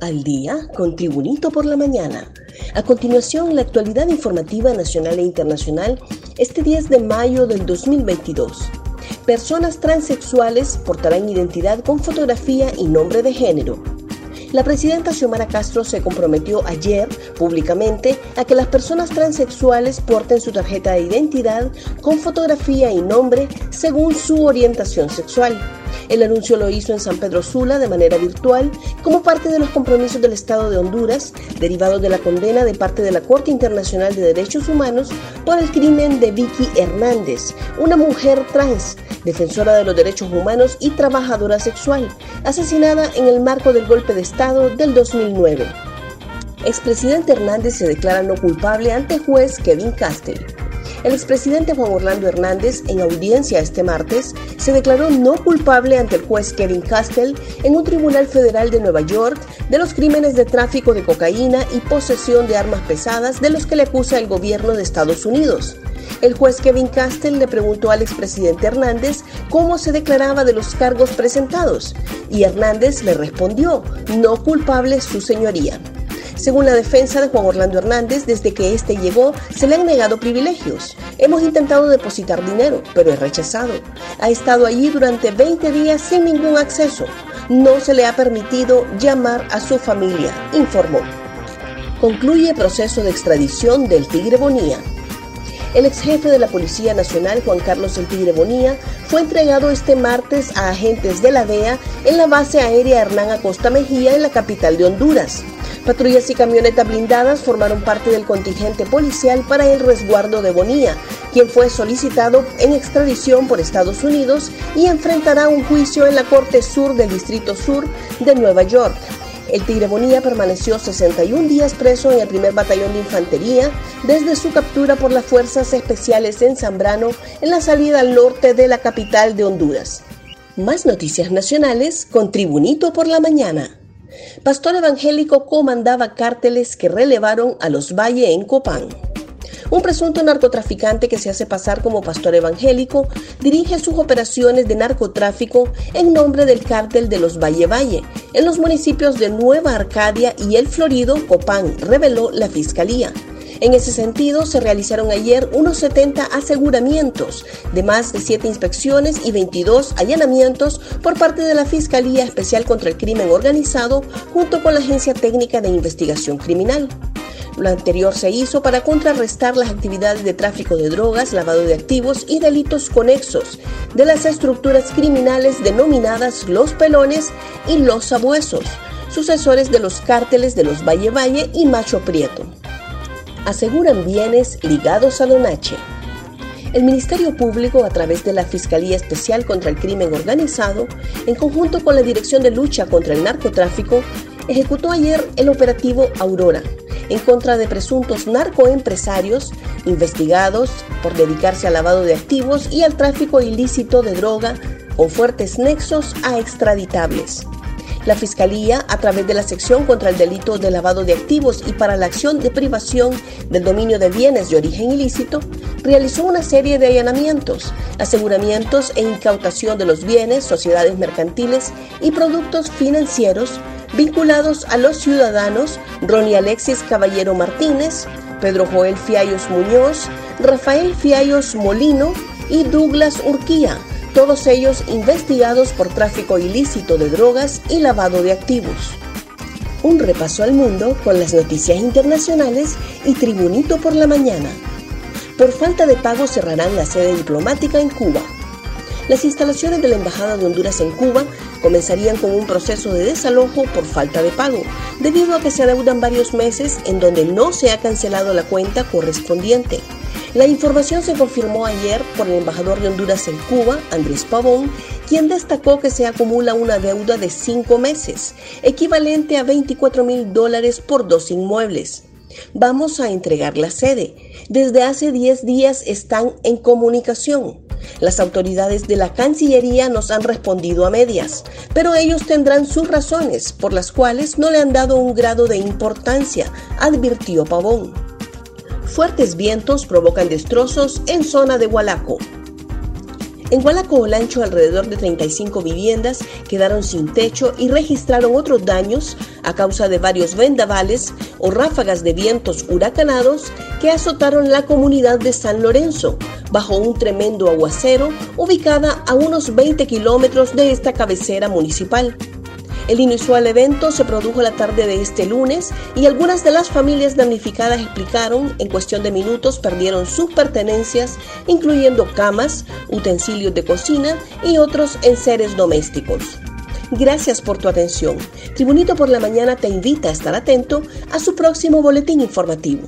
Al día con Tribunito por la mañana. A continuación, la actualidad informativa nacional e internacional este 10 de mayo del 2022. Personas transexuales portarán identidad con fotografía y nombre de género. La presidenta Xiomara Castro se comprometió ayer públicamente a que las personas transexuales porten su tarjeta de identidad con fotografía y nombre según su orientación sexual. El anuncio lo hizo en San Pedro Sula de manera virtual como parte de los compromisos del Estado de Honduras derivados de la condena de parte de la Corte Internacional de Derechos Humanos por el crimen de Vicky Hernández, una mujer trans, defensora de los derechos humanos y trabajadora sexual, asesinada en el marco del golpe de Estado del 2009. Expresidente Hernández se declara no culpable ante juez Kevin Castell. El expresidente Juan Orlando Hernández, en audiencia este martes, se declaró no culpable ante el juez Kevin Castell en un tribunal federal de Nueva York de los crímenes de tráfico de cocaína y posesión de armas pesadas de los que le acusa el gobierno de Estados Unidos. El juez Kevin Castell le preguntó al expresidente Hernández cómo se declaraba de los cargos presentados y Hernández le respondió, no culpable su señoría. Según la defensa de Juan Orlando Hernández, desde que este llegó, se le han negado privilegios. Hemos intentado depositar dinero, pero es rechazado. Ha estado allí durante 20 días sin ningún acceso. No se le ha permitido llamar a su familia, informó. Concluye proceso de extradición del Tigre Bonía. El ex jefe de la Policía Nacional, Juan Carlos El Tigre Bonía, fue entregado este martes a agentes de la DEA en la base aérea Hernán Acosta Mejía en la capital de Honduras. Patrullas y camionetas blindadas formaron parte del contingente policial para el resguardo de Bonía, quien fue solicitado en extradición por Estados Unidos y enfrentará un juicio en la Corte Sur del Distrito Sur de Nueva York. El Tigre Bonía permaneció 61 días preso en el primer batallón de infantería desde su captura por las Fuerzas Especiales en Zambrano en la salida al norte de la capital de Honduras. Más noticias nacionales con Tribunito por la Mañana. Pastor evangélico comandaba cárteles que relevaron a los Valle en Copán. Un presunto narcotraficante que se hace pasar como pastor evangélico dirige sus operaciones de narcotráfico en nombre del cártel de los Valle Valle en los municipios de Nueva Arcadia y El Florido, Copán, reveló la fiscalía. En ese sentido, se realizaron ayer unos 70 aseguramientos de más de 7 inspecciones y 22 allanamientos por parte de la Fiscalía Especial contra el Crimen Organizado junto con la Agencia Técnica de Investigación Criminal. Lo anterior se hizo para contrarrestar las actividades de tráfico de drogas, lavado de activos y delitos conexos de las estructuras criminales denominadas los pelones y los sabuesos, sucesores de los cárteles de los Valle Valle y Macho Prieto aseguran bienes ligados a Donache. El Ministerio Público, a través de la Fiscalía Especial contra el Crimen Organizado, en conjunto con la Dirección de Lucha contra el Narcotráfico, ejecutó ayer el operativo Aurora en contra de presuntos narcoempresarios investigados por dedicarse al lavado de activos y al tráfico ilícito de droga con fuertes nexos a extraditables. La Fiscalía, a través de la sección contra el delito de lavado de activos y para la acción de privación del dominio de bienes de origen ilícito, realizó una serie de allanamientos, aseguramientos e incautación de los bienes, sociedades mercantiles y productos financieros vinculados a los ciudadanos Ronnie Alexis Caballero Martínez, Pedro Joel Fiallos Muñoz, Rafael Fiallos Molino y Douglas Urquía, todos ellos investigados por tráfico ilícito de drogas y lavado de activos. Un repaso al mundo con las noticias internacionales y Tribunito por la mañana. Por falta de pago cerrarán la sede diplomática en Cuba. Las instalaciones de la Embajada de Honduras en Cuba comenzarían con un proceso de desalojo por falta de pago, debido a que se adeudan varios meses en donde no se ha cancelado la cuenta correspondiente. La información se confirmó ayer por el embajador de Honduras en Cuba, Andrés Pavón, quien destacó que se acumula una deuda de cinco meses, equivalente a 24 mil dólares por dos inmuebles. Vamos a entregar la sede. Desde hace 10 días están en comunicación. Las autoridades de la Cancillería nos han respondido a medias, pero ellos tendrán sus razones por las cuales no le han dado un grado de importancia, advirtió Pavón. Fuertes vientos provocan destrozos en zona de Hualaco. En Gualacolancho, alrededor de 35 viviendas quedaron sin techo y registraron otros daños a causa de varios vendavales o ráfagas de vientos huracanados que azotaron la comunidad de San Lorenzo bajo un tremendo aguacero ubicada a unos 20 kilómetros de esta cabecera municipal. El inusual evento se produjo la tarde de este lunes y algunas de las familias damnificadas explicaron en cuestión de minutos perdieron sus pertenencias, incluyendo camas, utensilios de cocina y otros enseres domésticos. Gracias por tu atención. Tribunito por la Mañana te invita a estar atento a su próximo boletín informativo.